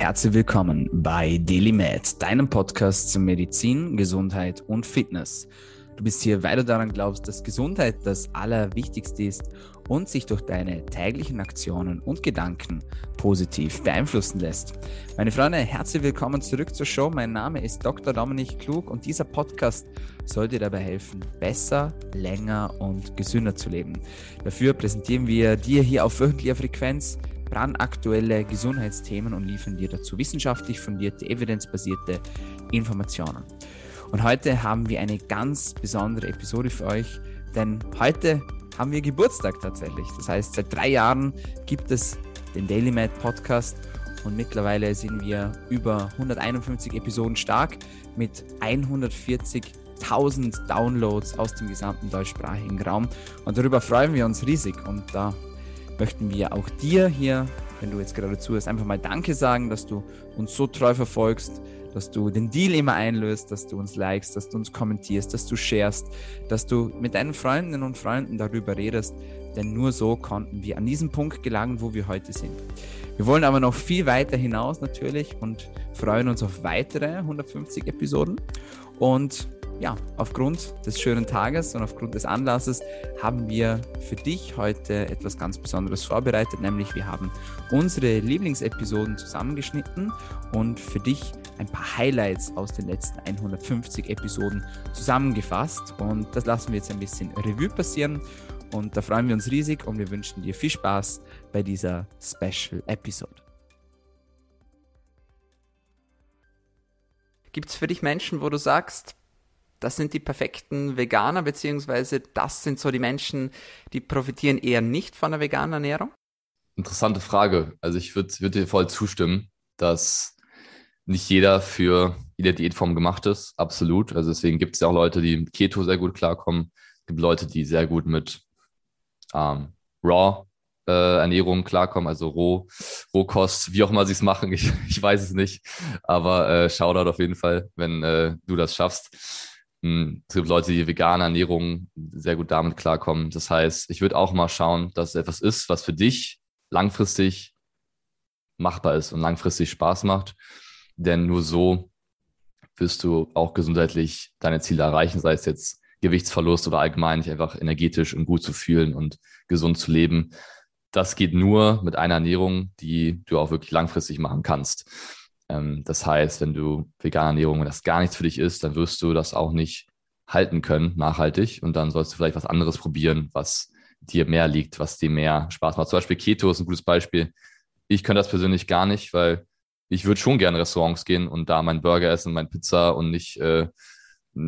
Herzlich willkommen bei DailyMed, deinem Podcast zu Medizin, Gesundheit und Fitness. Du bist hier, weil du daran glaubst, dass Gesundheit das Allerwichtigste ist und sich durch deine täglichen Aktionen und Gedanken positiv beeinflussen lässt. Meine Freunde, herzlich willkommen zurück zur Show. Mein Name ist Dr. Dominik Klug und dieser Podcast soll dir dabei helfen, besser, länger und gesünder zu leben. Dafür präsentieren wir dir hier auf wöchentlicher Frequenz brandaktuelle Gesundheitsthemen und liefern dir dazu wissenschaftlich fundierte, evidenzbasierte Informationen. Und heute haben wir eine ganz besondere Episode für euch, denn heute haben wir Geburtstag tatsächlich. Das heißt, seit drei Jahren gibt es den Daily Mad Podcast und mittlerweile sind wir über 151 Episoden stark mit 140.000 Downloads aus dem gesamten deutschsprachigen Raum. Und darüber freuen wir uns riesig. Und da möchten wir auch dir hier, wenn du jetzt gerade zuhörst, einfach mal Danke sagen, dass du uns so treu verfolgst, dass du den Deal immer einlöst, dass du uns likest, dass du uns kommentierst, dass du sharest, dass du mit deinen Freundinnen und Freunden darüber redest, denn nur so konnten wir an diesen Punkt gelangen, wo wir heute sind. Wir wollen aber noch viel weiter hinaus natürlich und freuen uns auf weitere 150 Episoden und ja, aufgrund des schönen Tages und aufgrund des Anlasses haben wir für dich heute etwas ganz Besonderes vorbereitet, nämlich wir haben unsere Lieblingsepisoden zusammengeschnitten und für dich ein paar Highlights aus den letzten 150 Episoden zusammengefasst und das lassen wir jetzt ein bisschen Revue passieren und da freuen wir uns riesig und wir wünschen dir viel Spaß bei dieser Special Episode. Gibt es für dich Menschen, wo du sagst, das sind die perfekten Veganer, beziehungsweise das sind so die Menschen, die profitieren eher nicht von der veganen Ernährung? Interessante Frage. Also ich würde würd dir voll zustimmen, dass nicht jeder für jede Diätform gemacht ist. Absolut. Also deswegen gibt es ja auch Leute, die mit Keto sehr gut klarkommen. Es gibt Leute, die sehr gut mit ähm, Raw äh, Ernährung klarkommen, also Roh, Rohkost, wie auch immer sie es machen, ich, ich weiß es nicht. Aber äh, Shoutout auf jeden Fall, wenn äh, du das schaffst. Hm, es gibt Leute, die vegane Ernährung sehr gut damit klarkommen. Das heißt, ich würde auch mal schauen, dass es etwas ist, was für dich langfristig machbar ist und langfristig Spaß macht. Denn nur so wirst du auch gesundheitlich deine Ziele erreichen, sei es jetzt Gewichtsverlust oder allgemein dich einfach energetisch und gut zu fühlen und gesund zu leben. Das geht nur mit einer Ernährung, die du auch wirklich langfristig machen kannst. Ähm, das heißt, wenn du vegane Ernährung, wenn das gar nichts für dich ist, dann wirst du das auch nicht halten können, nachhaltig. Und dann sollst du vielleicht was anderes probieren, was dir mehr liegt, was dir mehr Spaß macht. Zum Beispiel Keto ist ein gutes Beispiel. Ich könnte das persönlich gar nicht, weil ich würde schon gerne Restaurants gehen und da meinen Burger essen, mein Pizza und nicht äh,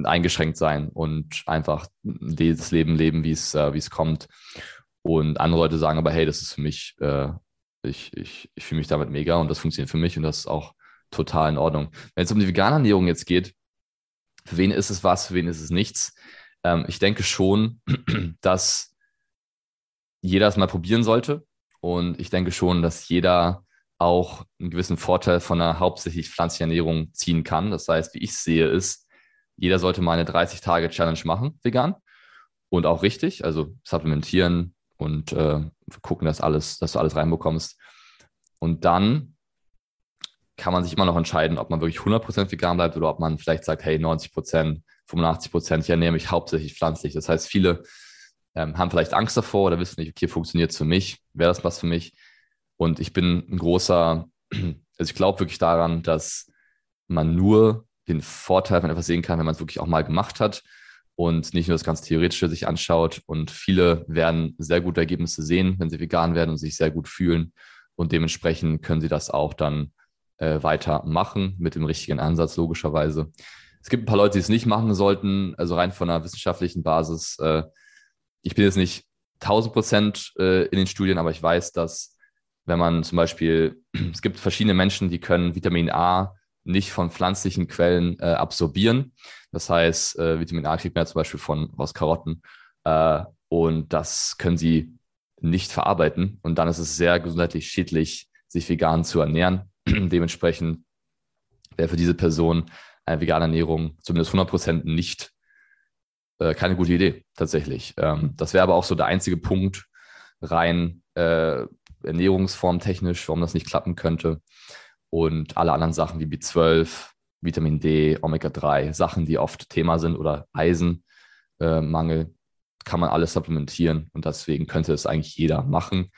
eingeschränkt sein und einfach das Leben leben, wie es, äh, es kommt. Und andere Leute sagen aber, hey, das ist für mich, äh, ich, ich, ich fühle mich damit mega und das funktioniert für mich und das ist auch total in Ordnung. Wenn es um die vegane Ernährung jetzt geht, für wen ist es was, für wen ist es nichts? Ähm, ich denke schon, dass jeder es mal probieren sollte. Und ich denke schon, dass jeder auch einen gewissen Vorteil von einer hauptsächlich pflanzlichen Ernährung ziehen kann. Das heißt, wie ich sehe, ist, jeder sollte mal eine 30-Tage-Challenge machen, vegan. Und auch richtig, also supplementieren und äh, gucken, dass alles, dass du alles reinbekommst. Und dann kann man sich immer noch entscheiden, ob man wirklich 100% vegan bleibt oder ob man vielleicht sagt, hey, 90%, 85%, ich ernähre mich hauptsächlich pflanzlich. Das heißt, viele ähm, haben vielleicht Angst davor oder wissen nicht, okay, funktioniert es für mich, wäre das was für mich? Und ich bin ein großer, also ich glaube wirklich daran, dass man nur den Vorteil von etwas sehen kann, wenn man es wirklich auch mal gemacht hat und nicht nur das ganz Theoretische sich anschaut. Und viele werden sehr gute Ergebnisse sehen, wenn sie vegan werden und sich sehr gut fühlen. Und dementsprechend können sie das auch dann äh, weitermachen mit dem richtigen Ansatz, logischerweise. Es gibt ein paar Leute, die es nicht machen sollten, also rein von einer wissenschaftlichen Basis. Äh, ich bin jetzt nicht 1000 Prozent äh, in den Studien, aber ich weiß, dass wenn man zum Beispiel, es gibt verschiedene Menschen, die können Vitamin A nicht von pflanzlichen Quellen äh, absorbieren. Das heißt, äh, Vitamin A kriegt man ja zum Beispiel von aus Karotten äh, und das können sie nicht verarbeiten und dann ist es sehr gesundheitlich schädlich, sich vegan zu ernähren. Dementsprechend wäre für diese Person eine vegane Ernährung zumindest 100% nicht äh, keine gute Idee tatsächlich. Ähm, das wäre aber auch so der einzige Punkt rein äh, Ernährungsform warum das nicht klappen könnte. und alle anderen Sachen wie B12, Vitamin D, Omega-3, Sachen, die oft Thema sind oder Eisenmangel, äh, kann man alles supplementieren und deswegen könnte es eigentlich jeder machen.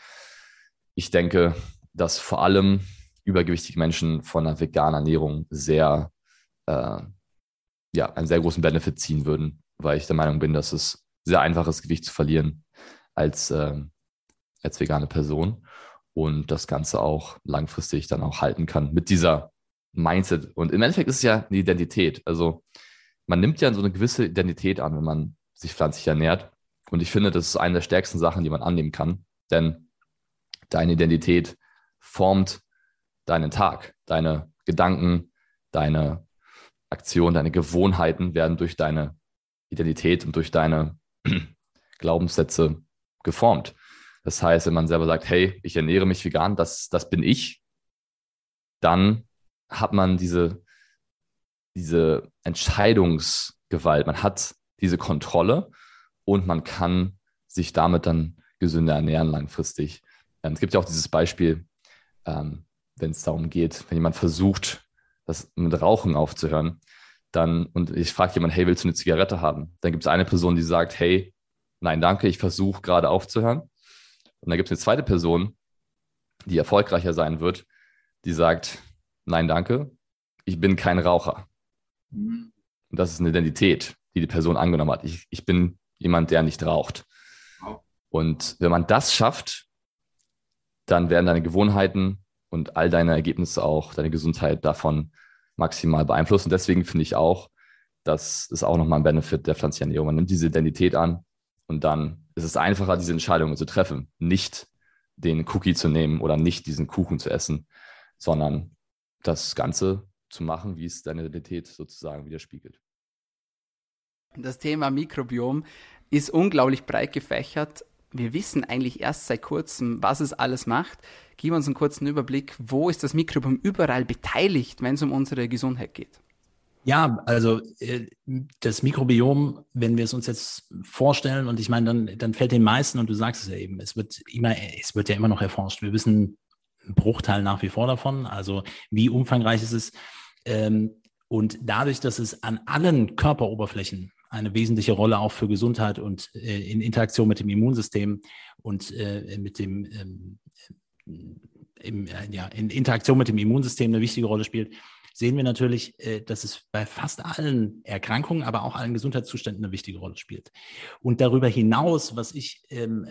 Ich denke, dass vor allem übergewichtige Menschen von einer veganen Ernährung sehr, äh, ja, einen sehr großen Benefit ziehen würden, weil ich der Meinung bin, dass es sehr einfach ist, Gewicht zu verlieren als, äh, als vegane Person und das Ganze auch langfristig dann auch halten kann mit dieser Mindset. Und im Endeffekt ist es ja eine Identität. Also man nimmt ja so eine gewisse Identität an, wenn man sich pflanzlich ernährt. Und ich finde, das ist eine der stärksten Sachen, die man annehmen kann. Denn deine Identität formt deinen Tag. Deine Gedanken, deine Aktionen, deine Gewohnheiten werden durch deine Identität und durch deine Glaubenssätze geformt. Das heißt, wenn man selber sagt, hey, ich ernähre mich vegan, das, das bin ich, dann hat man diese, diese Entscheidungsgewalt, man hat diese Kontrolle und man kann sich damit dann gesünder ernähren langfristig. Ähm, es gibt ja auch dieses Beispiel, ähm, wenn es darum geht, wenn jemand versucht, das mit Rauchen aufzuhören, dann, und ich frage jemand, hey, willst du eine Zigarette haben? Dann gibt es eine Person, die sagt, hey, nein, danke, ich versuche gerade aufzuhören. Und dann gibt es eine zweite Person, die erfolgreicher sein wird, die sagt, nein, danke, ich bin kein Raucher. Mhm. Und das ist eine Identität, die die Person angenommen hat. Ich, ich bin jemand, der nicht raucht. Und wenn man das schafft, dann werden deine Gewohnheiten und all deine Ergebnisse auch, deine Gesundheit davon maximal beeinflusst. Und deswegen finde ich auch, das ist auch nochmal ein Benefit der pflanzlichen Ernährung. Man nimmt diese Identität an und dann ist es einfacher, diese Entscheidungen zu treffen, nicht den Cookie zu nehmen oder nicht diesen Kuchen zu essen, sondern das Ganze zu machen, wie es deine Identität sozusagen widerspiegelt. Das Thema Mikrobiom ist unglaublich breit gefächert. Wir wissen eigentlich erst seit kurzem, was es alles macht. Gib uns einen kurzen Überblick, wo ist das Mikrobiom überall beteiligt, wenn es um unsere Gesundheit geht? Ja, also äh, das Mikrobiom, wenn wir es uns jetzt vorstellen, und ich meine, dann, dann fällt den meisten, und du sagst es ja eben, es wird immer, es wird ja immer noch erforscht. Wir wissen ein Bruchteil nach wie vor davon. Also wie umfangreich ist es? Ähm, und dadurch, dass es an allen Körperoberflächen eine wesentliche Rolle auch für Gesundheit und äh, in Interaktion mit dem Immunsystem und äh, mit dem ähm, im, äh, ja, in Interaktion mit dem Immunsystem eine wichtige Rolle spielt, sehen wir natürlich, äh, dass es bei fast allen Erkrankungen, aber auch allen Gesundheitszuständen eine wichtige Rolle spielt. Und darüber hinaus, was ich ähm,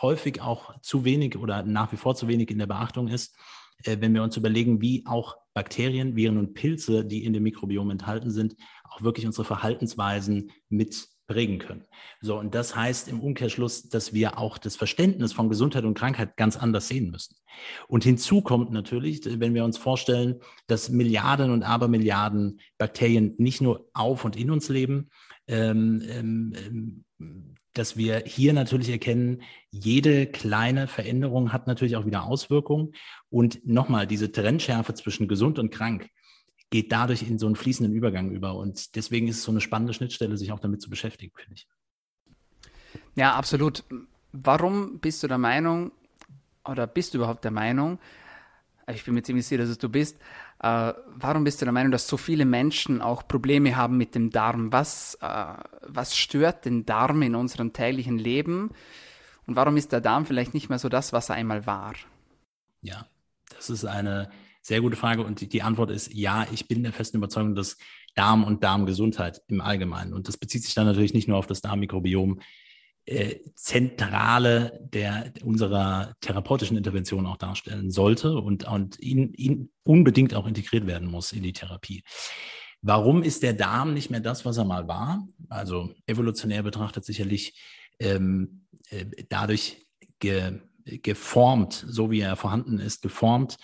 häufig auch zu wenig oder nach wie vor zu wenig in der Beachtung ist, äh, wenn wir uns überlegen, wie auch Bakterien, Viren und Pilze, die in dem Mikrobiom enthalten sind, auch wirklich unsere Verhaltensweisen mit prägen können. So, und das heißt im Umkehrschluss, dass wir auch das Verständnis von Gesundheit und Krankheit ganz anders sehen müssen. Und hinzu kommt natürlich, wenn wir uns vorstellen, dass Milliarden und Abermilliarden Bakterien nicht nur auf und in uns leben, ähm, ähm, dass wir hier natürlich erkennen, jede kleine Veränderung hat natürlich auch wieder Auswirkungen. Und nochmal, diese Trennschärfe zwischen gesund und krank, geht dadurch in so einen fließenden Übergang über. Und deswegen ist es so eine spannende Schnittstelle, sich auch damit zu beschäftigen, finde ich. Ja, absolut. Warum bist du der Meinung, oder bist du überhaupt der Meinung, ich bin mir ziemlich sicher, dass es du bist, äh, warum bist du der Meinung, dass so viele Menschen auch Probleme haben mit dem Darm? Was, äh, was stört den Darm in unserem täglichen Leben? Und warum ist der Darm vielleicht nicht mehr so das, was er einmal war? Ja, das ist eine sehr gute Frage und die, Antwort ist ja, ich bin der festen Überzeugung, dass Darm und Darmgesundheit im Allgemeinen, und das bezieht sich dann natürlich nicht nur auf das Darmmikrobiom, äh, Zentrale der, unserer therapeutischen Intervention auch darstellen sollte und, und ihn, ihn unbedingt auch integriert werden muss in die Therapie. Warum ist der Darm nicht mehr das, was er mal war? Also evolutionär betrachtet sicherlich ähm, äh, dadurch ge, geformt, so wie er vorhanden ist, geformt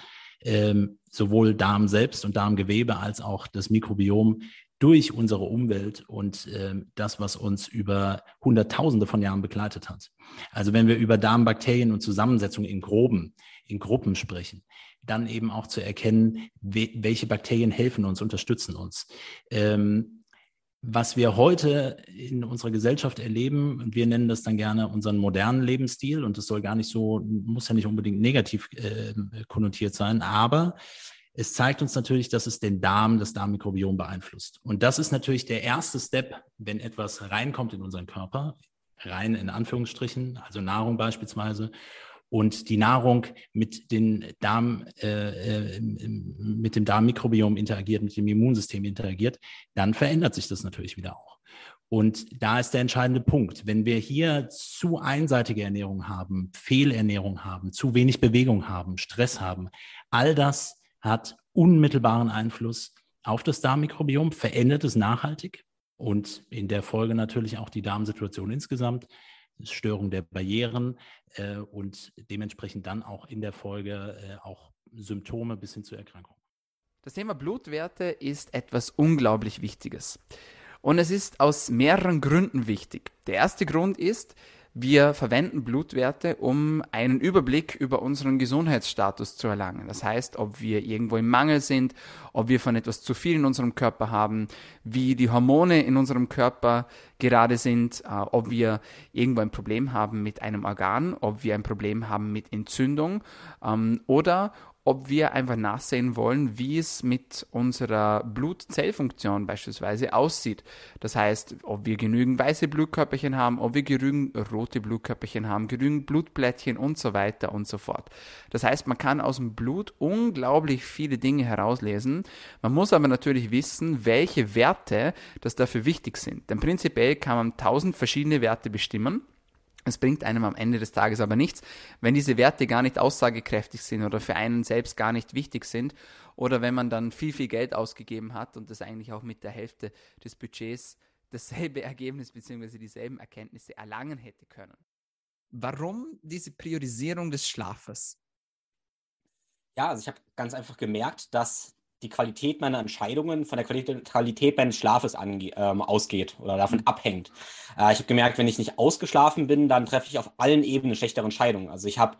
ähm, sowohl Darm selbst und Darmgewebe als auch das Mikrobiom durch unsere Umwelt und äh, das, was uns über Hunderttausende von Jahren begleitet hat. Also wenn wir über Darmbakterien und Zusammensetzungen in Groben, in Gruppen sprechen, dann eben auch zu erkennen, we welche Bakterien helfen uns, unterstützen uns. Ähm, was wir heute in unserer Gesellschaft erleben, und wir nennen das dann gerne unseren modernen Lebensstil, und das soll gar nicht so, muss ja nicht unbedingt negativ äh, konnotiert sein, aber Es zeigt uns natürlich, dass es den Darm, das Darmmikrobiom beeinflusst. Und das ist natürlich der erste Step, wenn etwas reinkommt in unseren Körper, rein in Anführungsstrichen, also Nahrung beispielsweise, und die Nahrung mit, den Darm, äh, äh mit dem Darmmikrobiom interagiert, mit dem Immunsystem interagiert, dann verändert sich das natürlich wieder auch. Und da ist der entscheidende Punkt. Wenn wir hier zu einseitige Ernährung haben, Fehlernährung haben, zu wenig Bewegung haben, Stress haben, all das hat unmittelbaren Einfluss auf das Darmmikrobiom, verändert es nachhaltig und in der Folge natürlich auch die Darmsituation insgesamt, Störung der Barrieren äh, und dementsprechend dann auch in der Folge äh, auch Symptome bis hin zu Erkrankungen. Das Thema Blutwerte ist etwas unglaublich Wichtiges. Und es ist aus mehreren Gründen wichtig. Der erste Grund ist, wir verwenden Blutwerte, um einen Überblick über unseren Gesundheitsstatus zu erlangen. Das heißt, ob wir irgendwo im Mangel sind, ob wir von etwas zu viel in unserem Körper haben, wie die Hormone in unserem Körper gerade sind, äh, ob wir irgendwo ein Problem haben mit einem Organ, ob wir ein Problem haben mit Entzündung ähm, oder ob wir einfach nachsehen wollen, wie es mit unserer Blutzellfunktion beispielsweise aussieht. Das heißt, ob wir genügend weiße Blutkörperchen haben, ob wir genügend rote Blutkörperchen haben, genügend Blutplättchen und so weiter und so fort. Das heißt, man kann aus dem Blut unglaublich viele Dinge herauslesen. Man muss aber natürlich wissen, welche Werte das dafür wichtig sind. Denn prinzipiell kann man tausend verschiedene Werte bestimmen es bringt einem am Ende des Tages aber nichts, wenn diese Werte gar nicht aussagekräftig sind oder für einen selbst gar nicht wichtig sind oder wenn man dann viel, viel Geld ausgegeben hat und das eigentlich auch mit der Hälfte des Budgets dasselbe Ergebnis bzw. dieselben Erkenntnisse erlangen hätte können. Warum diese Priorisierung des Schlafes? Ja, also ich habe ganz einfach gemerkt, dass die Qualität meiner Entscheidungen von der Qualität meines Schlafes ange ähm, ausgeht oder davon mhm. abhängt. Äh, ich habe gemerkt, wenn ich nicht ausgeschlafen bin, dann treffe ich auf allen Ebenen schlechtere Entscheidungen. Also ich habe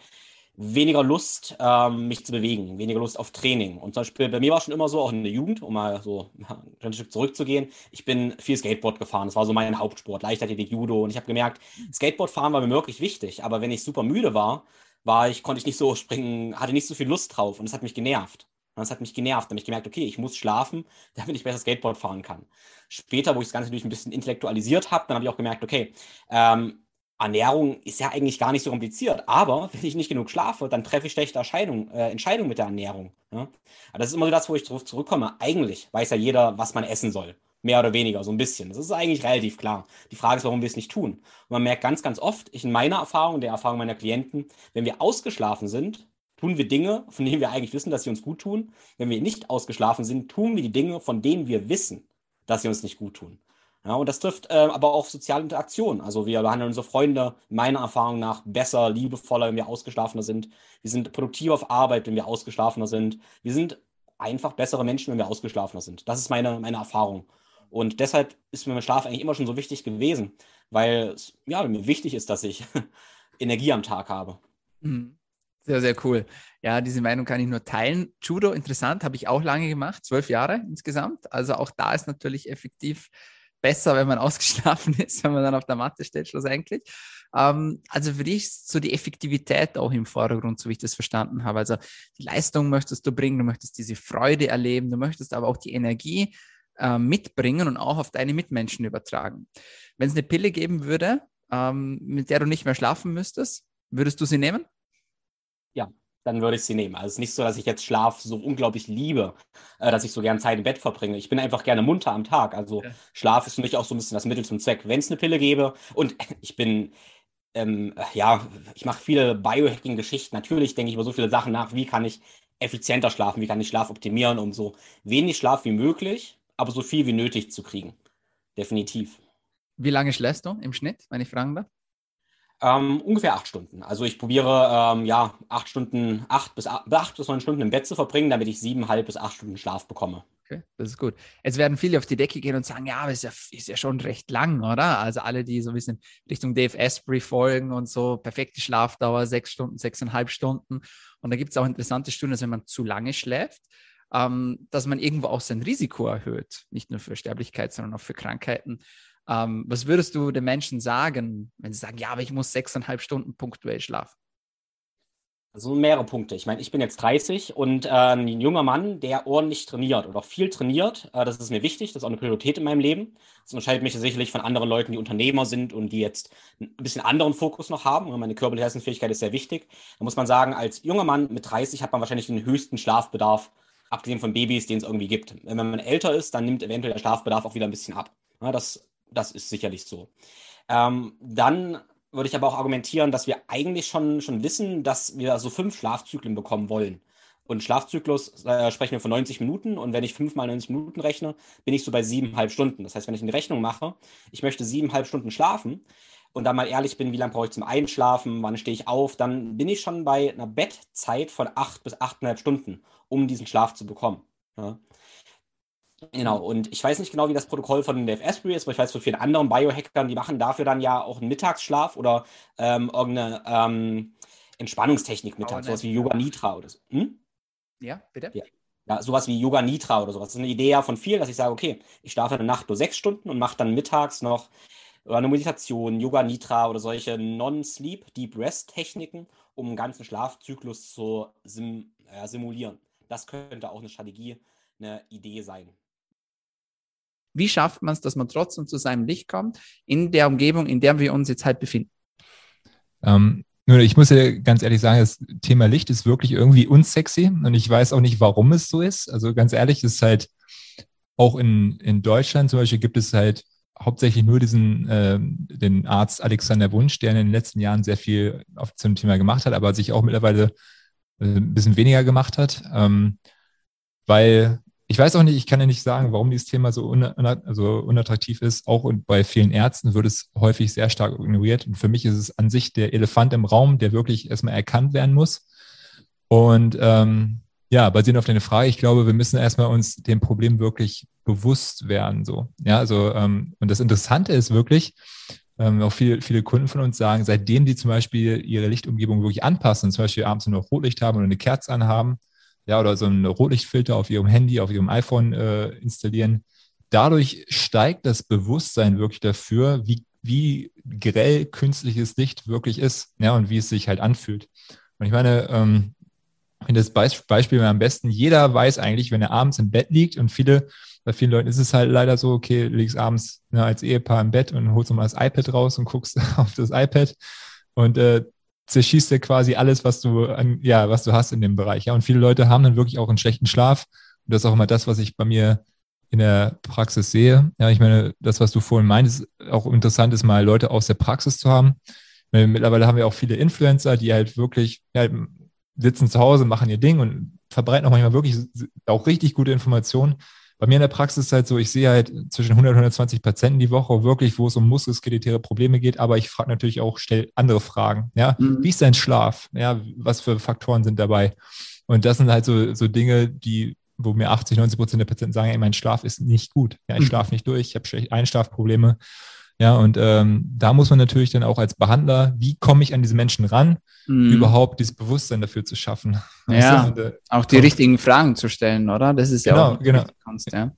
weniger Lust, ähm, mich zu bewegen, weniger Lust auf Training. Und zum Beispiel bei mir war es schon immer so, auch in der Jugend, um mal so ein Stück zurückzugehen, ich bin viel Skateboard gefahren. Das war so mein Hauptsport, Leichtathletik, Judo. Und ich habe gemerkt, Skateboardfahren war mir wirklich wichtig. Aber wenn ich super müde war, war ich, konnte ich nicht so springen, hatte nicht so viel Lust drauf und das hat mich genervt. Das hat mich genervt. Da habe ich gemerkt, okay, ich muss schlafen, damit ich besser Skateboard fahren kann. Später, wo ich das Ganze natürlich ein bisschen intellektualisiert habe, dann habe ich auch gemerkt, okay, ähm, Ernährung ist ja eigentlich gar nicht so kompliziert, aber wenn ich nicht genug schlafe, dann treffe ich schlechte Entscheidungen, äh, Entscheidungen mit der Ernährung. Ja? Aber das ist immer so das, wo ich darauf zurückkomme. Eigentlich weiß ja jeder, was man essen soll. Mehr oder weniger, so ein bisschen. Das ist eigentlich relativ klar. Die Frage ist, warum wir es nicht tun. Und man merkt ganz, ganz oft, ich in meiner Erfahrung, der Erfahrung meiner Klienten, wenn wir ausgeschlafen sind, tun wir Dinge, von denen wir eigentlich wissen, dass sie uns gut tun. Wenn wir nicht ausgeschlafen sind, tun wir die Dinge, von denen wir wissen, dass sie uns nicht gut tun. Ja, und das trifft äh, aber auch soziale Interaktion. Also wir behandeln unsere Freunde meiner Erfahrung nach besser, liebevoller, wenn wir ausgeschlafener sind. Wir sind produktiver auf Arbeit, wenn wir ausgeschlafener sind. Wir sind einfach bessere Menschen, wenn wir ausgeschlafener sind. Das ist meine, meine Erfahrung. Und deshalb ist mir Schlaf eigentlich immer schon so wichtig gewesen, weil es ja, mir wichtig ist, dass ich Energie am Tag habe. Mhm. Sehr, sehr cool. Ja, diese Meinung kann ich nur teilen. Judo, interessant, habe ich auch lange gemacht, zwölf Jahre insgesamt. Also auch da ist natürlich effektiv besser, wenn man ausgeschlafen ist, wenn man dann auf der Matte steht, schlussendlich. Ähm, also für dich ist so die Effektivität auch im Vordergrund, so wie ich das verstanden habe. Also die Leistung möchtest du bringen, du möchtest diese Freude erleben, du möchtest aber auch die Energie äh, mitbringen und auch auf deine Mitmenschen übertragen. Wenn es eine Pille geben würde, ähm, mit der du nicht mehr schlafen müsstest, würdest du sie nehmen? Ja, dann würde ich sie nehmen. Also es ist nicht so, dass ich jetzt Schlaf so unglaublich liebe, äh, dass ich so gerne Zeit im Bett verbringe. Ich bin einfach gerne munter am Tag. Also ja. Schlaf ist für mich auch so ein bisschen das Mittel zum Zweck. Wenn es eine Pille gäbe und ich bin, ähm, ja, ich mache viele Biohacking-Geschichten. Natürlich denke ich über so viele Sachen nach, wie kann ich effizienter schlafen, wie kann ich Schlaf optimieren, um so wenig Schlaf wie möglich, aber so viel wie nötig zu kriegen. Definitiv. Wie lange schläfst du im Schnitt, wenn ich fragen darf? Ähm, ungefähr acht Stunden. Also ich probiere ähm, ja acht Stunden, acht bis acht bis neun Stunden im Bett zu verbringen, damit ich siebeneinhalb bis acht Stunden Schlaf bekomme. Okay, das ist gut. Jetzt werden viele auf die Decke gehen und sagen, ja, aber ist ja, ist ja schon recht lang, oder? Also alle, die so ein bisschen Richtung Dave Asprey folgen und so, perfekte Schlafdauer, sechs Stunden, sechseinhalb Stunden. Und da gibt es auch interessante Studien, dass wenn man zu lange schläft, ähm, dass man irgendwo auch sein Risiko erhöht, nicht nur für Sterblichkeit, sondern auch für Krankheiten. Ähm, was würdest du den Menschen sagen, wenn sie sagen, ja, aber ich muss sechseinhalb Stunden punktuell schlafen? Also mehrere Punkte. Ich meine, ich bin jetzt 30 und äh, ein junger Mann, der ordentlich trainiert oder auch viel trainiert, äh, das ist mir wichtig, das ist auch eine Priorität in meinem Leben. Das unterscheidet mich sicherlich von anderen Leuten, die Unternehmer sind und die jetzt ein bisschen anderen Fokus noch haben. Und meine körperliche Leistungsfähigkeit ist sehr wichtig. Da muss man sagen, als junger Mann mit 30 hat man wahrscheinlich den höchsten Schlafbedarf, abgesehen von Babys, den es irgendwie gibt. Wenn man älter ist, dann nimmt eventuell der Schlafbedarf auch wieder ein bisschen ab. Ja, das, das ist sicherlich so. Ähm, dann würde ich aber auch argumentieren, dass wir eigentlich schon, schon wissen, dass wir so fünf Schlafzyklen bekommen wollen. Und Schlafzyklus äh, sprechen wir von 90 Minuten. Und wenn ich fünf mal 90 Minuten rechne, bin ich so bei siebeneinhalb Stunden. Das heißt, wenn ich eine Rechnung mache, ich möchte siebeneinhalb Stunden schlafen und dann mal ehrlich bin, wie lange brauche ich zum Einschlafen, wann stehe ich auf, dann bin ich schon bei einer Bettzeit von acht bis achteinhalb Stunden, um diesen Schlaf zu bekommen. Ja. Genau, und ich weiß nicht genau, wie das Protokoll von Dave Asprey ist, aber ich weiß von vielen anderen Biohackern, die machen dafür dann ja auch einen Mittagsschlaf oder ähm, irgendeine ähm, Entspannungstechnik mittags, sowas wie Yoga Nitra oder so. Hm? Ja, bitte? Ja. ja, sowas wie Yoga Nitra oder sowas. Das ist eine Idee ja von vielen, dass ich sage, okay, ich schlafe eine Nacht nur sechs Stunden und mache dann mittags noch eine Meditation, Yoga Nitra oder solche Non-Sleep, Deep Rest-Techniken, um einen ganzen Schlafzyklus zu sim äh, simulieren. Das könnte auch eine Strategie, eine Idee sein. Wie schafft man es, dass man trotzdem zu seinem Licht kommt, in der Umgebung, in der wir uns jetzt halt befinden? Ähm, nur ich muss ja ganz ehrlich sagen, das Thema Licht ist wirklich irgendwie unsexy und ich weiß auch nicht, warum es so ist. Also ganz ehrlich, es ist halt auch in, in Deutschland zum Beispiel gibt es halt hauptsächlich nur diesen äh, den Arzt Alexander Wunsch, der in den letzten Jahren sehr viel auf zum Thema gemacht hat, aber sich auch mittlerweile äh, ein bisschen weniger gemacht hat, ähm, weil ich weiß auch nicht, ich kann ja nicht sagen, warum dieses Thema so un, also unattraktiv ist. Auch bei vielen Ärzten wird es häufig sehr stark ignoriert. Und für mich ist es an sich der Elefant im Raum, der wirklich erstmal erkannt werden muss. Und ähm, ja, basierend auf deine Frage, ich glaube, wir müssen erstmal uns dem Problem wirklich bewusst werden. So. Ja, also, ähm, und das Interessante ist wirklich, ähm, auch viele, viele Kunden von uns sagen, seitdem die zum Beispiel ihre Lichtumgebung wirklich anpassen, zum Beispiel abends nur noch Rotlicht haben oder eine Kerze anhaben, ja, oder so einen Rotlichtfilter auf ihrem Handy, auf ihrem iPhone äh, installieren. Dadurch steigt das Bewusstsein wirklich dafür, wie, wie grell künstliches Licht wirklich ist, ja, und wie es sich halt anfühlt. Und ich meine, ähm, das Beispiel am besten, jeder weiß eigentlich, wenn er abends im Bett liegt und viele, bei vielen Leuten ist es halt leider so, okay, liegst abends ne, als Ehepaar im Bett und holst nochmal das iPad raus und guckst auf das iPad und äh, zerschießt dir quasi alles, was du an, ja, was du hast in dem Bereich. Ja, und viele Leute haben dann wirklich auch einen schlechten Schlaf. Und das ist auch immer das, was ich bei mir in der Praxis sehe. Ja, ich meine, das, was du vorhin meintest, auch interessant ist, mal Leute aus der Praxis zu haben. Weil mittlerweile haben wir auch viele Influencer, die halt wirklich ja, sitzen zu Hause, machen ihr Ding und verbreiten auch manchmal wirklich auch richtig gute Informationen. Bei mir in der Praxis ist halt so, ich sehe halt zwischen 100 und 120 Patienten die Woche wirklich, wo es um muskelskeletäre Probleme geht, aber ich frage natürlich auch, stelle andere Fragen. Ja, mhm. wie ist dein Schlaf? Ja, was für Faktoren sind dabei? Und das sind halt so, so Dinge, die, wo mir 80, 90 Prozent der Patienten sagen, ey, mein Schlaf ist nicht gut. Ja, ich mhm. schlafe nicht durch, ich habe Einschlafprobleme. Ja, und ähm, da muss man natürlich dann auch als Behandler, wie komme ich an diese Menschen ran, mhm. überhaupt dieses Bewusstsein dafür zu schaffen. Ja, und, äh, auch die richtigen Fragen zu stellen, oder? Das ist ja genau, auch genau. Kunst, ja.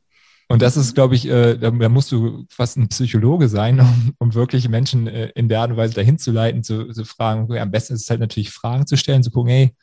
Und das ist, glaube ich, äh, da, da, musst du fast ein Psychologe sein, um, um wirklich Menschen äh, in der Art und Weise dahin zu leiten, zu, zu fragen. Okay, am besten ist es halt natürlich Fragen zu stellen, zu gucken, hey,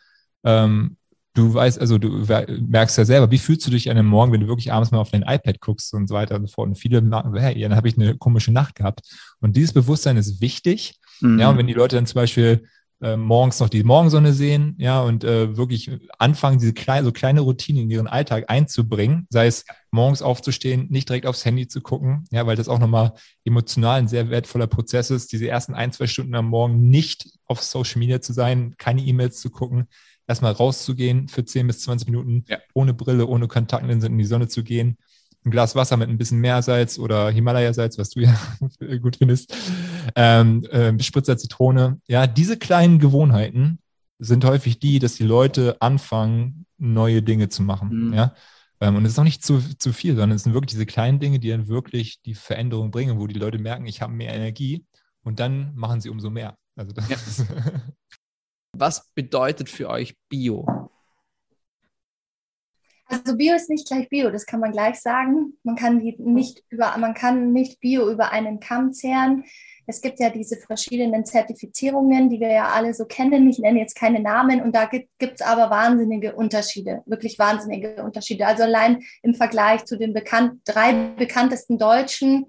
ähm, du weißt, also du merkst ja selber, wie fühlst du dich an einem Morgen, wenn du wirklich abends mal auf dein iPad guckst und so weiter und so fort. Und viele merken, hey, dann habe ich eine komische Nacht gehabt. Und dieses Bewusstsein ist wichtig. Mhm. Ja, und wenn die Leute dann zum Beispiel äh, morgens noch die Morgensonne sehen, ja, und äh, wirklich anfangen, diese kleine, so kleine Routinen in ihren Alltag einzubringen, sei es morgens aufzustehen, nicht direkt aufs Handy zu gucken, ja, weil das auch nochmal emotional ein sehr wertvoller Prozess ist, diese ersten ein, zwei Stunden am Morgen nicht auf Social Media zu sein, keine E-Mails zu gucken, erstmal rauszugehen für 10 bis 20 Minuten, ja. ohne Brille, ohne Kontaktlinsen in die Sonne zu gehen, ein Glas Wasser mit ein bisschen Meersalz oder Himalaya-Salz, was du ja gut findest, ähm, äh, Spritzer Zitrone. Ja, diese kleinen Gewohnheiten sind häufig die, dass die Leute anfangen, neue Dinge zu machen. Mhm. Ja. Ähm, und es ist auch nicht zu, zu viel, sondern es sind wirklich diese kleinen Dinge, die dann wirklich die Veränderung bringen, wo die Leute merken, ich habe mehr Energie und dann machen sie umso mehr. Also das ja. Was bedeutet für euch Bio? also Bio ist nicht gleich Bio, das kann man gleich sagen. Man kann nicht über, man kann nicht Bio über einen Kamm zehren. Es gibt ja diese verschiedenen Zertifizierungen, die wir ja alle so kennen. Ich nenne jetzt keine Namen und da gibt es aber wahnsinnige Unterschiede, wirklich wahnsinnige Unterschiede. Also allein im Vergleich zu den bekannt, drei bekanntesten deutschen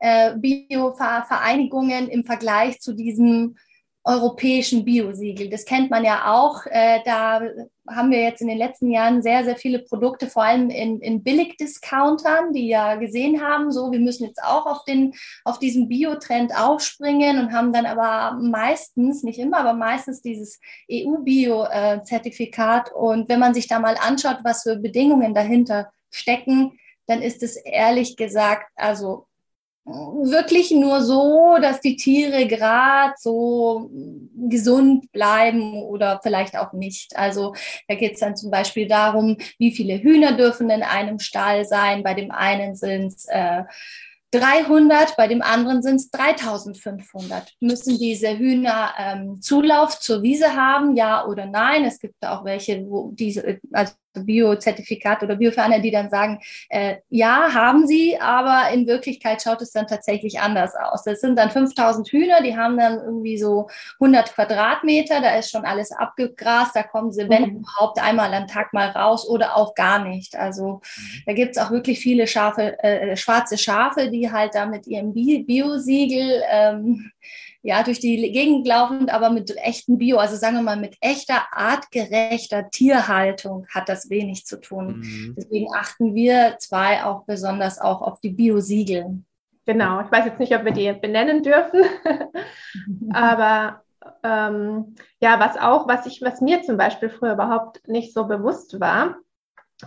äh, Bio-Vereinigungen im Vergleich zu diesem europäischen Biosiegel. Das kennt man ja auch. Äh, da haben wir jetzt in den letzten Jahren sehr, sehr viele Produkte, vor allem in, in Billigdiscountern, die ja gesehen haben, so, wir müssen jetzt auch auf, den, auf diesen Biotrend aufspringen und haben dann aber meistens, nicht immer, aber meistens dieses EU-Bio-Zertifikat. Und wenn man sich da mal anschaut, was für Bedingungen dahinter stecken, dann ist es ehrlich gesagt, also wirklich nur so, dass die Tiere gerade so gesund bleiben oder vielleicht auch nicht. Also da geht es dann zum Beispiel darum, wie viele Hühner dürfen in einem Stall sein. Bei dem einen sind es äh, 300, bei dem anderen sind es 3500. Müssen diese Hühner ähm, Zulauf zur Wiese haben, ja oder nein? Es gibt auch welche, wo diese, also Biozertifikat oder Bioferner, die dann sagen, äh, ja, haben sie, aber in Wirklichkeit schaut es dann tatsächlich anders aus. Das sind dann 5000 Hühner, die haben dann irgendwie so 100 Quadratmeter, da ist schon alles abgegrast, da kommen sie, wenn mhm. überhaupt, einmal am Tag mal raus oder auch gar nicht. Also mhm. da gibt es auch wirklich viele Schafe, äh, schwarze Schafe, die halt da mit ihrem Biosiegel ähm, ja, durch die Gegend laufend, aber mit echten Bio, also sagen wir mal mit echter, artgerechter Tierhaltung hat das wenig zu tun. Mhm. Deswegen achten wir zwei auch besonders auch auf die Biosiegel. Genau, ich weiß jetzt nicht, ob wir die benennen dürfen, aber ähm, ja, was auch, was ich, was mir zum Beispiel früher überhaupt nicht so bewusst war,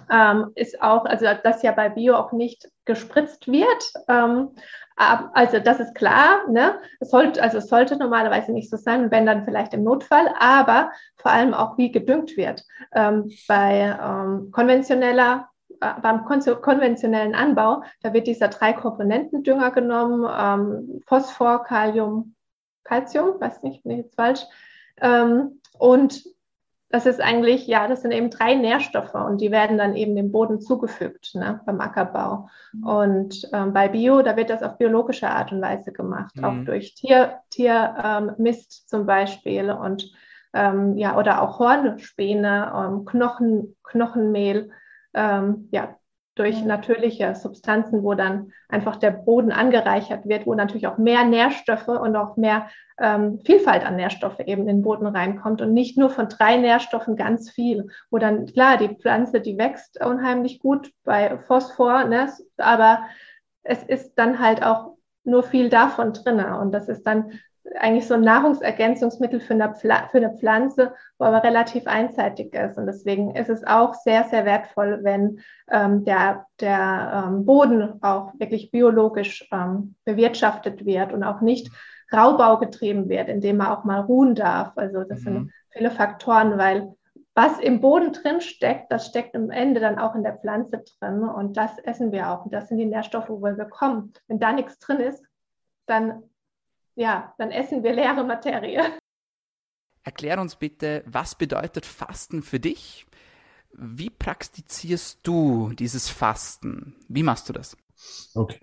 ähm, ist auch, also dass ja bei Bio auch nicht gespritzt wird. Ähm, also das ist klar, ne? es sollte, also es sollte normalerweise nicht so sein, wenn dann vielleicht im Notfall, aber vor allem auch wie gedüngt wird. Ähm, bei ähm, konventioneller äh, beim konventionellen Anbau, da wird dieser drei Komponentendünger genommen, ähm, Phosphor, Kalium, Calcium, weiß nicht, bin ich jetzt falsch, ähm, und das ist eigentlich, ja, das sind eben drei Nährstoffe und die werden dann eben dem Boden zugefügt ne, beim Ackerbau. Mhm. Und ähm, bei Bio, da wird das auf biologische Art und Weise gemacht, mhm. auch durch Tier, Tiermist ähm, zum Beispiel und ähm, ja, oder auch Hornspäne, ähm, Knochen, Knochenmehl. Ähm, ja, durch natürliche Substanzen, wo dann einfach der Boden angereichert wird, wo natürlich auch mehr Nährstoffe und auch mehr ähm, Vielfalt an Nährstoffe eben in den Boden reinkommt und nicht nur von drei Nährstoffen ganz viel, wo dann klar die Pflanze, die wächst unheimlich gut bei Phosphor, ne, aber es ist dann halt auch nur viel davon drin und das ist dann eigentlich so ein Nahrungsergänzungsmittel für eine, für eine Pflanze, wo aber relativ einseitig ist. Und deswegen ist es auch sehr, sehr wertvoll, wenn ähm, der, der ähm, Boden auch wirklich biologisch ähm, bewirtschaftet wird und auch nicht Raubau getrieben wird, indem man auch mal ruhen darf. Also das mhm. sind viele Faktoren, weil was im Boden drin steckt, das steckt am Ende dann auch in der Pflanze drin und das essen wir auch. Und das sind die Nährstoffe, wo wir bekommen. Wenn da nichts drin ist, dann ja, dann essen wir leere Materie. Erklär uns bitte, was bedeutet Fasten für dich? Wie praktizierst du dieses Fasten? Wie machst du das? Okay.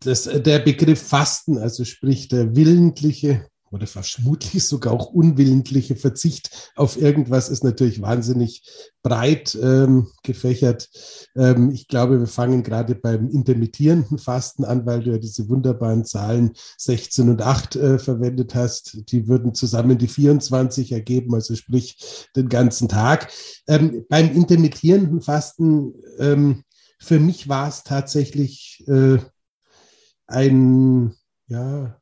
Das, der Begriff Fasten, also sprich der willentliche oder vermutlich sogar auch unwillentliche Verzicht auf irgendwas ist natürlich wahnsinnig breit ähm, gefächert. Ähm, ich glaube, wir fangen gerade beim intermittierenden Fasten an, weil du ja diese wunderbaren Zahlen 16 und 8 äh, verwendet hast. Die würden zusammen die 24 ergeben, also sprich den ganzen Tag. Ähm, beim intermittierenden Fasten, ähm, für mich war es tatsächlich äh, ein, ja,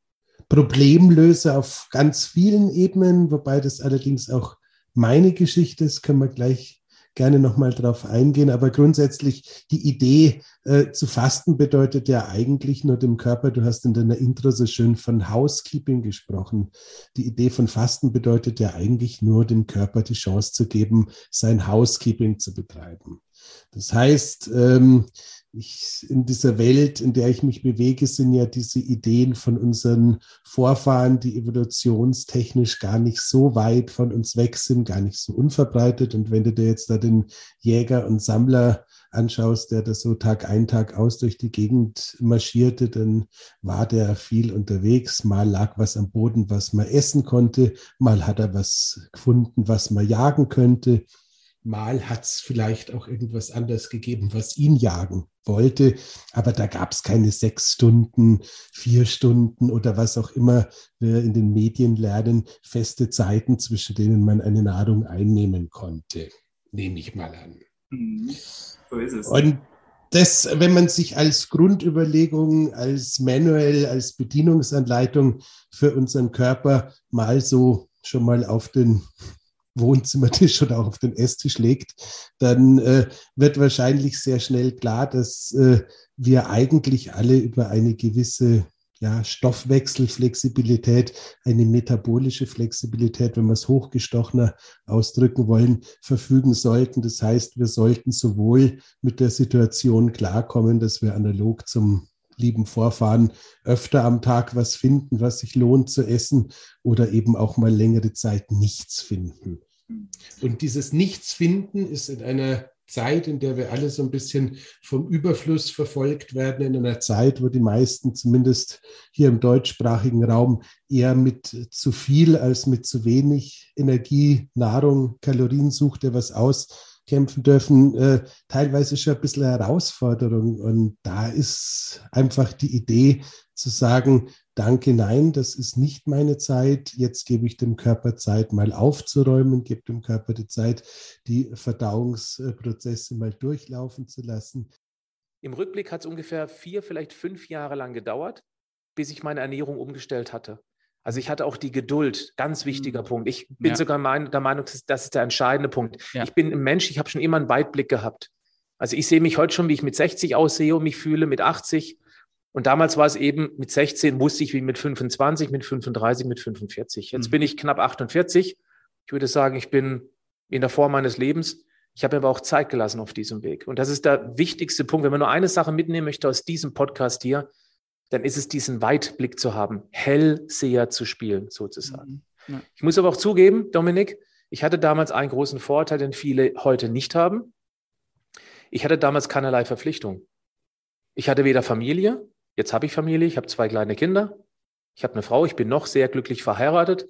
Problemlöser auf ganz vielen Ebenen, wobei das allerdings auch meine Geschichte ist, können wir gleich gerne nochmal drauf eingehen. Aber grundsätzlich die Idee äh, zu fasten bedeutet ja eigentlich nur dem Körper, du hast in deiner Intro so schön von Housekeeping gesprochen. Die Idee von Fasten bedeutet ja eigentlich nur dem Körper die Chance zu geben, sein Housekeeping zu betreiben. Das heißt, ähm, ich, in dieser Welt, in der ich mich bewege, sind ja diese Ideen von unseren Vorfahren, die evolutionstechnisch gar nicht so weit von uns weg sind, gar nicht so unverbreitet. Und wenn du dir jetzt da den Jäger und Sammler anschaust, der das so Tag ein, Tag aus durch die Gegend marschierte, dann war der viel unterwegs. Mal lag was am Boden, was man essen konnte. Mal hat er was gefunden, was man jagen könnte. Mal hat es vielleicht auch irgendwas anderes gegeben, was ihn jagen wollte. Aber da gab es keine sechs Stunden, vier Stunden oder was auch immer wir in den Medien lernen, feste Zeiten, zwischen denen man eine Nahrung einnehmen konnte. Nehme ich mal an. Mhm. So ist es. Und das, wenn man sich als Grundüberlegung, als Manual, als Bedienungsanleitung für unseren Körper mal so schon mal auf den Wohnzimmertisch oder auch auf den Esstisch legt, dann äh, wird wahrscheinlich sehr schnell klar, dass äh, wir eigentlich alle über eine gewisse ja, Stoffwechselflexibilität, eine metabolische Flexibilität, wenn wir es hochgestochener ausdrücken wollen, verfügen sollten. Das heißt, wir sollten sowohl mit der Situation klarkommen, dass wir analog zum lieben Vorfahren öfter am Tag was finden, was sich lohnt zu essen oder eben auch mal längere Zeit nichts finden. Und dieses Nichtsfinden ist in einer Zeit, in der wir alle so ein bisschen vom Überfluss verfolgt werden, in einer Zeit, wo die meisten, zumindest hier im deutschsprachigen Raum, eher mit zu viel als mit zu wenig Energie, Nahrung, Kalorien sucht, der was auskämpfen dürfen, äh, teilweise schon ein bisschen Herausforderung. Und da ist einfach die Idee zu sagen, danke, nein, das ist nicht meine Zeit. Jetzt gebe ich dem Körper Zeit, mal aufzuräumen, gebe dem Körper die Zeit, die Verdauungsprozesse mal durchlaufen zu lassen. Im Rückblick hat es ungefähr vier, vielleicht fünf Jahre lang gedauert, bis ich meine Ernährung umgestellt hatte. Also ich hatte auch die Geduld, ganz wichtiger mhm. Punkt. Ich bin ja. sogar mein, der Meinung, das ist der entscheidende Punkt. Ja. Ich bin ein Mensch, ich habe schon immer einen Weitblick gehabt. Also ich sehe mich heute schon, wie ich mit 60 aussehe und mich fühle, mit 80. Und damals war es eben, mit 16 wusste ich wie mit 25, mit 35, mit 45. Jetzt mhm. bin ich knapp 48. Ich würde sagen, ich bin in der Form meines Lebens. Ich habe mir aber auch Zeit gelassen auf diesem Weg. Und das ist der wichtigste Punkt. Wenn man nur eine Sache mitnehmen möchte aus diesem Podcast hier, dann ist es diesen Weitblick zu haben, Hellseher zu spielen, sozusagen. Mhm. Ja. Ich muss aber auch zugeben, Dominik, ich hatte damals einen großen Vorteil, den viele heute nicht haben. Ich hatte damals keinerlei Verpflichtung. Ich hatte weder Familie, Jetzt habe ich Familie, ich habe zwei kleine Kinder, ich habe eine Frau, ich bin noch sehr glücklich verheiratet.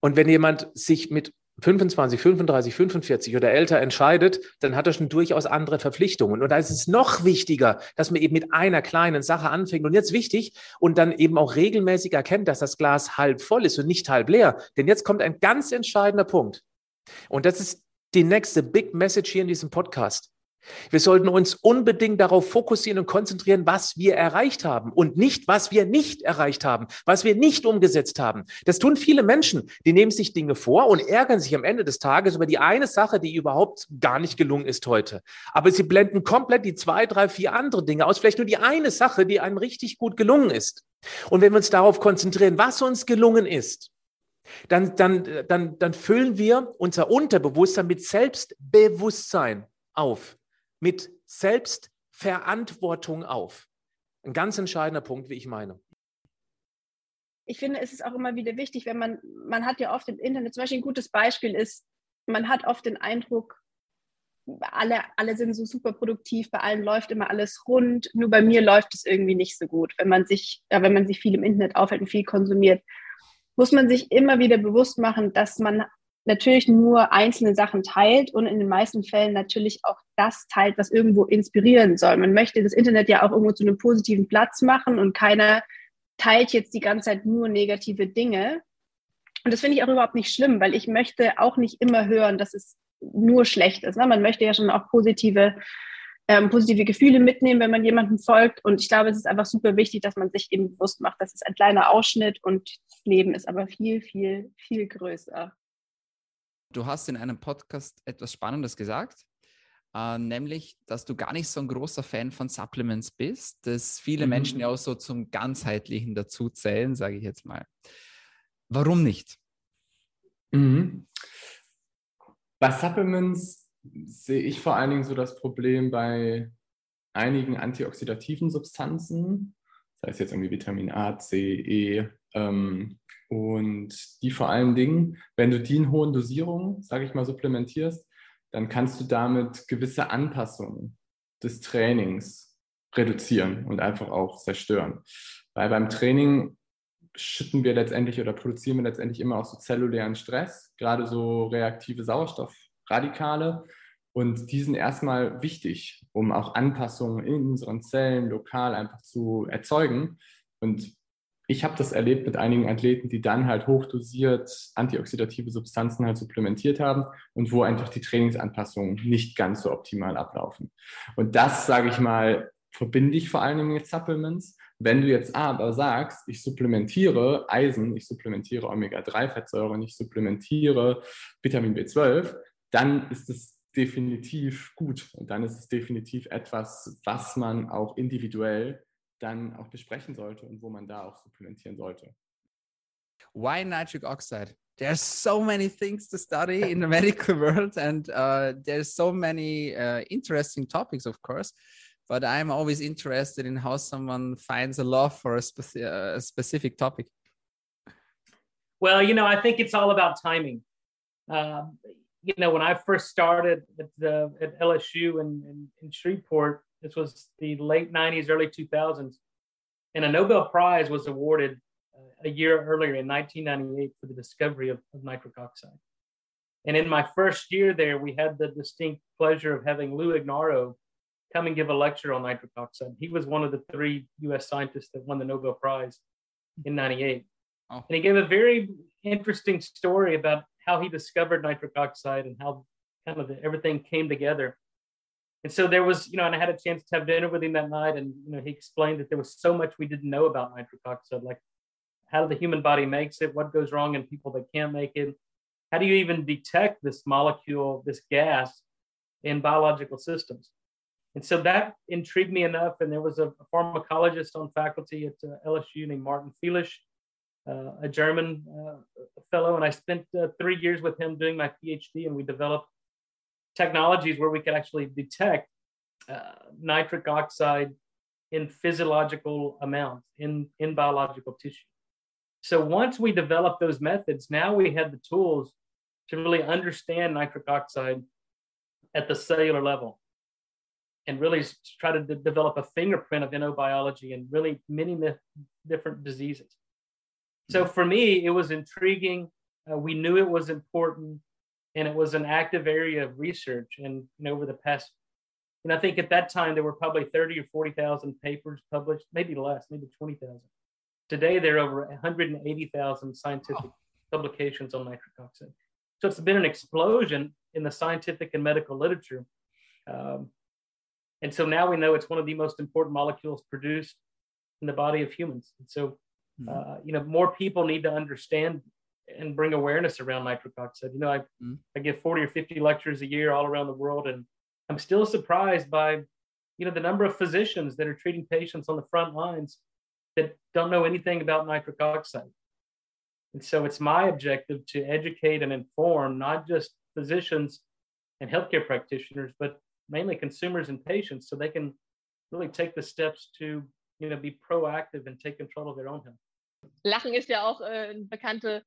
Und wenn jemand sich mit 25, 35, 45 oder älter entscheidet, dann hat er schon durchaus andere Verpflichtungen. Und da ist es noch wichtiger, dass man eben mit einer kleinen Sache anfängt. Und jetzt wichtig und dann eben auch regelmäßig erkennt, dass das Glas halb voll ist und nicht halb leer. Denn jetzt kommt ein ganz entscheidender Punkt. Und das ist die nächste Big Message hier in diesem Podcast. Wir sollten uns unbedingt darauf fokussieren und konzentrieren, was wir erreicht haben und nicht, was wir nicht erreicht haben, was wir nicht umgesetzt haben. Das tun viele Menschen. Die nehmen sich Dinge vor und ärgern sich am Ende des Tages über die eine Sache, die überhaupt gar nicht gelungen ist heute. Aber sie blenden komplett die zwei, drei, vier andere Dinge aus. Vielleicht nur die eine Sache, die einem richtig gut gelungen ist. Und wenn wir uns darauf konzentrieren, was uns gelungen ist, dann, dann, dann, dann füllen wir unser Unterbewusstsein mit Selbstbewusstsein auf mit Selbstverantwortung auf. Ein ganz entscheidender Punkt, wie ich meine. Ich finde, es ist auch immer wieder wichtig, wenn man, man hat ja oft im Internet, zum Beispiel ein gutes Beispiel ist, man hat oft den Eindruck, alle, alle sind so super produktiv, bei allen läuft immer alles rund, nur bei mir läuft es irgendwie nicht so gut. Wenn man sich, ja, wenn man sich viel im Internet aufhält und viel konsumiert, muss man sich immer wieder bewusst machen, dass man natürlich nur einzelne Sachen teilt und in den meisten Fällen natürlich auch das teilt, was irgendwo inspirieren soll. Man möchte das Internet ja auch irgendwo zu einem positiven Platz machen und keiner teilt jetzt die ganze Zeit nur negative Dinge. Und das finde ich auch überhaupt nicht schlimm, weil ich möchte auch nicht immer hören, dass es nur schlecht ist. Ne? Man möchte ja schon auch positive, ähm, positive Gefühle mitnehmen, wenn man jemandem folgt. Und ich glaube, es ist einfach super wichtig, dass man sich eben bewusst macht, das ist ein kleiner Ausschnitt und das Leben ist aber viel, viel, viel größer. Du hast in einem Podcast etwas Spannendes gesagt, äh, nämlich, dass du gar nicht so ein großer Fan von Supplements bist, dass viele mhm. Menschen ja auch so zum ganzheitlichen dazu zählen, sage ich jetzt mal. Warum nicht? Mhm. Bei Supplements sehe ich vor allen Dingen so das Problem bei einigen antioxidativen Substanzen, sei es jetzt irgendwie Vitamin A, C, E, ähm, und die vor allen Dingen, wenn du die in hohen Dosierungen, sage ich mal, supplementierst, dann kannst du damit gewisse Anpassungen des Trainings reduzieren und einfach auch zerstören. Weil beim Training schütten wir letztendlich oder produzieren wir letztendlich immer auch so zellulären Stress, gerade so reaktive Sauerstoffradikale. Und die sind erstmal wichtig, um auch Anpassungen in unseren Zellen lokal einfach zu erzeugen. Und ich habe das erlebt mit einigen Athleten, die dann halt hochdosiert antioxidative Substanzen halt supplementiert haben und wo einfach die Trainingsanpassungen nicht ganz so optimal ablaufen. Und das, sage ich mal, verbinde ich vor allen Dingen mit Supplements. Wenn du jetzt aber sagst, ich supplementiere Eisen, ich supplementiere Omega-3-Fettsäuren, ich supplementiere Vitamin B12, dann ist es definitiv gut und dann ist es definitiv etwas, was man auch individuell dann auch besprechen sollte und wo man da auch supplementieren sollte. Why nitric oxide? There's so many things to study in the medical world, and uh, there's so many uh, interesting topics, of course. But I'm always interested in how someone finds a love for a, speci a specific topic. Well, you know, I think it's all about timing. Um, you know, when I first started at, the, at LSU in, in, in Shreveport, this was the late 90s, early 2000s. And a Nobel Prize was awarded uh, a year earlier in 1998 for the discovery of, of nitric oxide. And in my first year there, we had the distinct pleasure of having Lou Ignaro come and give a lecture on nitric oxide. He was one of the three US scientists that won the Nobel Prize in 98. Oh. And he gave a very interesting story about how he discovered nitric oxide and how kind of everything came together. And so there was, you know, and I had a chance to have dinner with him that night, and you know, he explained that there was so much we didn't know about nitric oxide, like how the human body makes it, what goes wrong in people that can't make it, how do you even detect this molecule, this gas, in biological systems. And so that intrigued me enough. And there was a, a pharmacologist on faculty at uh, LSU named Martin Feelish, uh, a German uh, fellow, and I spent uh, three years with him doing my PhD, and we developed technologies where we could actually detect uh, nitric oxide in physiological amounts in, in biological tissue. So once we developed those methods, now we had the tools to really understand nitric oxide at the cellular level and really try to develop a fingerprint of biology and really many different diseases. So for me, it was intriguing. Uh, we knew it was important and it was an active area of research. And over the past, and I think at that time there were probably 30 or 40,000 papers published, maybe less, maybe 20,000. Today there are over 180,000 scientific wow. publications on nitric oxide. So it's been an explosion in the scientific and medical literature. Um, and so now we know it's one of the most important molecules produced in the body of humans. And so, hmm. uh, you know, more people need to understand and bring awareness around nitric oxide. You know, I, mm. I give 40 or 50 lectures a year all around the world, and I'm still surprised by, you know, the number of physicians that are treating patients on the front lines that don't know anything about nitric oxide. And so it's my objective to educate and inform not just physicians and healthcare practitioners, but mainly consumers and patients so they can really take the steps to, you know, be proactive and take control of their own health. Lachen ist ja auch äh, eine bekannte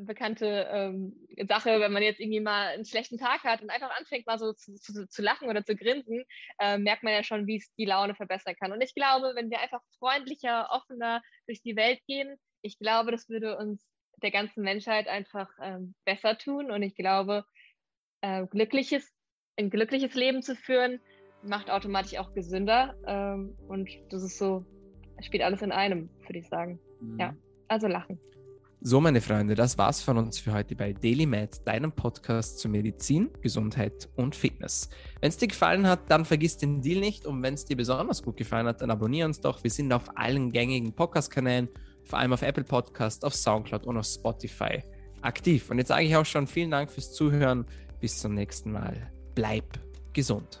bekannte ähm, Sache, wenn man jetzt irgendwie mal einen schlechten Tag hat und einfach anfängt, mal so zu, zu, zu lachen oder zu grinsen, äh, merkt man ja schon, wie es die Laune verbessern kann. Und ich glaube, wenn wir einfach freundlicher, offener durch die Welt gehen, ich glaube, das würde uns der ganzen Menschheit einfach ähm, besser tun. Und ich glaube, äh, glückliches, ein glückliches Leben zu führen, macht automatisch auch gesünder. Ähm, und das ist so, spielt alles in einem, würde ich sagen. Mhm. Ja, also lachen. So, meine Freunde, das war's von uns für heute bei DailyMed, deinem Podcast zu Medizin, Gesundheit und Fitness. Wenn es dir gefallen hat, dann vergiss den Deal nicht und wenn es dir besonders gut gefallen hat, dann abonniere uns doch. Wir sind auf allen gängigen Podcast-Kanälen, vor allem auf Apple Podcast, auf Soundcloud und auf Spotify aktiv. Und jetzt sage ich auch schon vielen Dank fürs Zuhören. Bis zum nächsten Mal. Bleib gesund.